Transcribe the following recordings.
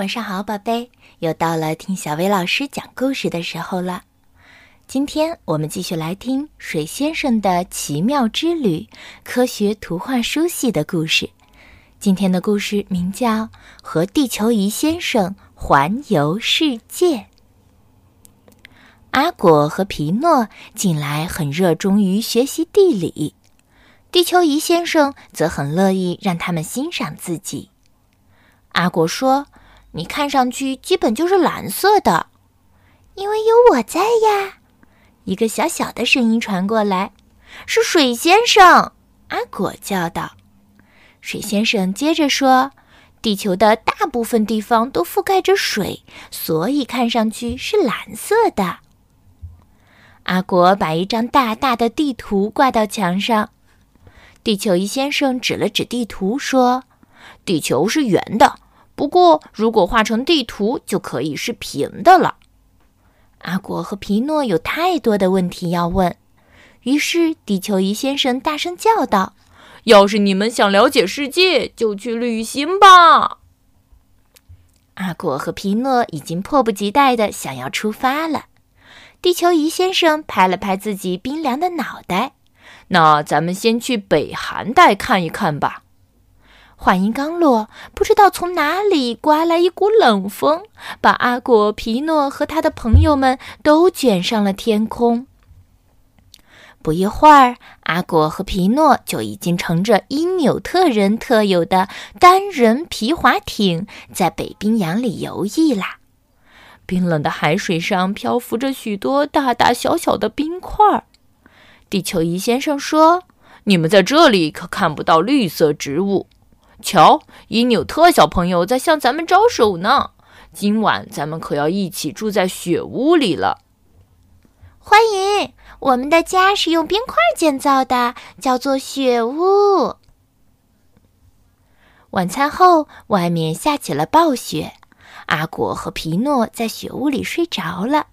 晚上好，宝贝，又到了听小薇老师讲故事的时候了。今天我们继续来听水先生的奇妙之旅科学图画书系的故事。今天的故事名叫《和地球仪先生环游世界》。阿果和皮诺近来很热衷于学习地理，地球仪先生则很乐意让他们欣赏自己。阿果说。你看上去基本就是蓝色的，因为有我在呀。一个小小的声音传过来：“是水先生！”阿果叫道。水先生接着说：“地球的大部分地方都覆盖着水，所以看上去是蓝色的。”阿果把一张大大的地图挂到墙上。地球仪先生指了指地图说：“地球是圆的。”不过，如果画成地图，就可以是平的了。阿果和皮诺有太多的问题要问，于是地球仪先生大声叫道：“要是你们想了解世界，就去旅行吧！”阿果和皮诺已经迫不及待的想要出发了。地球仪先生拍了拍自己冰凉的脑袋：“那咱们先去北寒带看一看吧。”话音刚落，不知道从哪里刮来一股冷风，把阿果、皮诺和他的朋友们都卷上了天空。不一会儿，阿果和皮诺就已经乘着因纽特人特有的单人皮划艇，在北冰洋里游弋啦。冰冷的海水上漂浮着许多大大小小的冰块。地球仪先生说：“你们在这里可看不到绿色植物。”瞧，伊纽特小朋友在向咱们招手呢。今晚咱们可要一起住在雪屋里了。欢迎，我们的家是用冰块建造的，叫做雪屋。晚餐后，外面下起了暴雪。阿果和皮诺在雪屋里睡着了，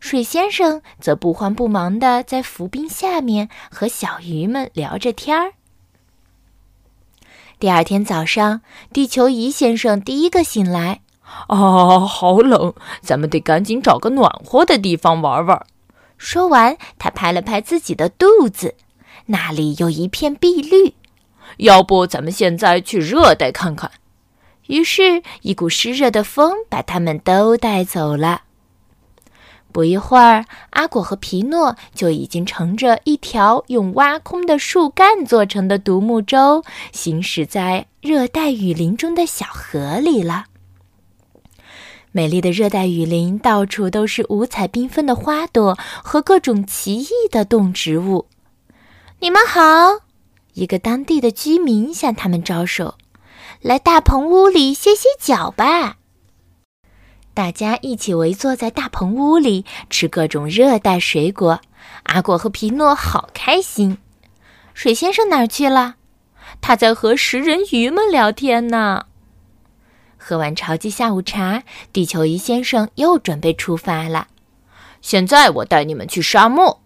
水先生则不慌不忙的在浮冰下面和小鱼们聊着天儿。第二天早上，地球仪先生第一个醒来。啊，好冷！咱们得赶紧找个暖和的地方玩玩。说完，他拍了拍自己的肚子，那里有一片碧绿。要不，咱们现在去热带看看？于是，一股湿热的风把他们都带走了。不一会儿，阿果和皮诺就已经乘着一条用挖空的树干做成的独木舟，行驶在热带雨林中的小河里了。美丽的热带雨林到处都是五彩缤纷的花朵和各种奇异的动植物。你们好，一个当地的居民向他们招手：“来大棚屋里歇歇脚吧。”大家一起围坐在大棚屋里吃各种热带水果，阿果和皮诺好开心。水先生哪儿去了？他在和食人鱼们聊天呢。喝完超级下午茶，地球仪先生又准备出发了。现在我带你们去沙漠。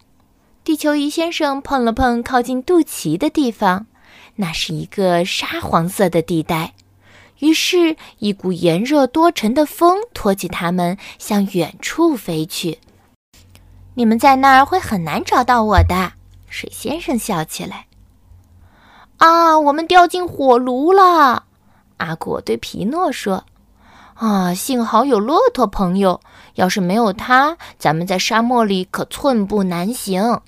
地球仪先生碰了碰靠近肚脐的地方，那是一个沙黄色的地带。于是，一股炎热多尘的风拖起他们向远处飞去。你们在那儿会很难找到我的，水先生笑起来。啊，我们掉进火炉了！阿果对皮诺说：“啊，幸好有骆驼朋友，要是没有他，咱们在沙漠里可寸步难行。”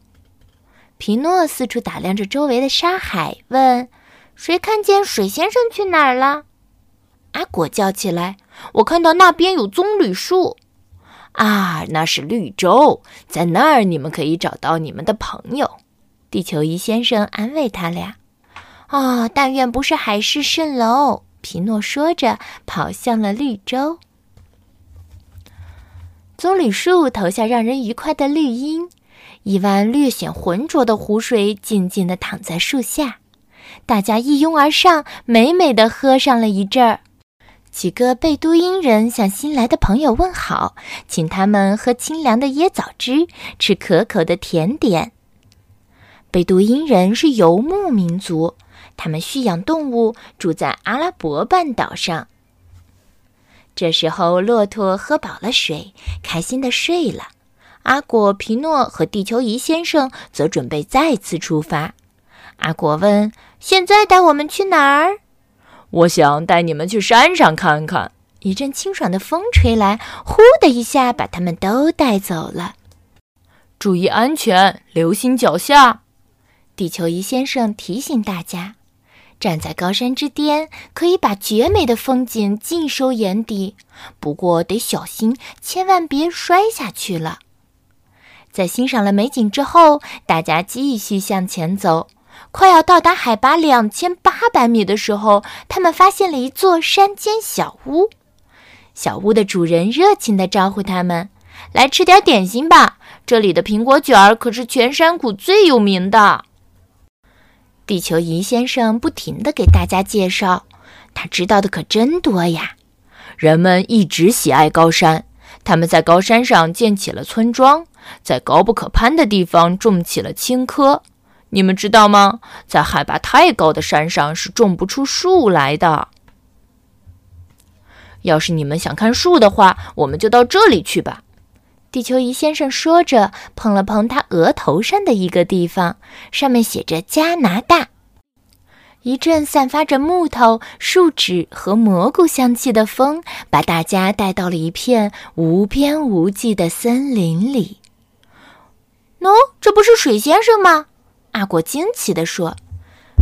皮诺四处打量着周围的沙海，问：“谁看见水先生去哪儿了？”阿果叫起来：“我看到那边有棕榈树，啊，那是绿洲，在那儿你们可以找到你们的朋友。”地球仪先生安慰他俩：“啊，但愿不是海市蜃楼。”皮诺说着，跑向了绿洲。棕榈树投下让人愉快的绿荫，一湾略显浑浊的湖水静静地躺在树下，大家一拥而上，美美的喝上了一阵儿。几个贝都因人向新来的朋友问好，请他们喝清凉的椰枣汁，吃可口的甜点。贝都因人是游牧民族，他们驯养动物，住在阿拉伯半岛上。这时候，骆驼喝饱了水，开心的睡了。阿果、皮诺和地球仪先生则准备再次出发。阿果问：“现在带我们去哪儿？”“我想带你们去山上看看。”一阵清爽的风吹来，呼的一下把他们都带走了。注意安全，留心脚下。地球仪先生提醒大家：“站在高山之巅，可以把绝美的风景尽收眼底，不过得小心，千万别摔下去了。”在欣赏了美景之后，大家继续向前走。快要到达海拔两千八百米的时候，他们发现了一座山间小屋。小屋的主人热情地招呼他们：“来吃点点心吧，这里的苹果卷儿可是全山谷最有名的。”地球仪先生不停地给大家介绍，他知道的可真多呀。人们一直喜爱高山，他们在高山上建起了村庄，在高不可攀的地方种起了青稞。你们知道吗？在海拔太高的山上是种不出树来的。要是你们想看树的话，我们就到这里去吧。地球仪先生说着，碰了碰他额头上的一个地方，上面写着“加拿大”。一阵散发着木头、树脂和蘑菇香气的风，把大家带到了一片无边无际的森林里。喏，这不是水先生吗？阿果惊奇地说：“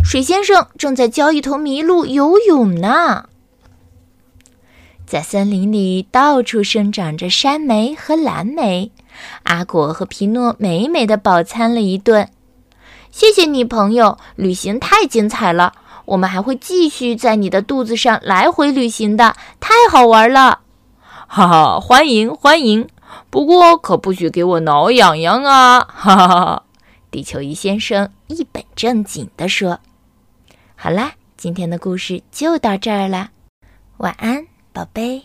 水先生正在教一头麋鹿游泳呢。”在森林里，到处生长着山莓和蓝莓。阿果和皮诺美美的饱餐了一顿。谢谢你，朋友，旅行太精彩了。我们还会继续在你的肚子上来回旅行的，太好玩了！哈哈，欢迎欢迎！不过可不许给我挠痒痒啊！哈哈哈！地球仪先生一本正经地说：“好啦，今天的故事就到这儿了，晚安。”宝贝。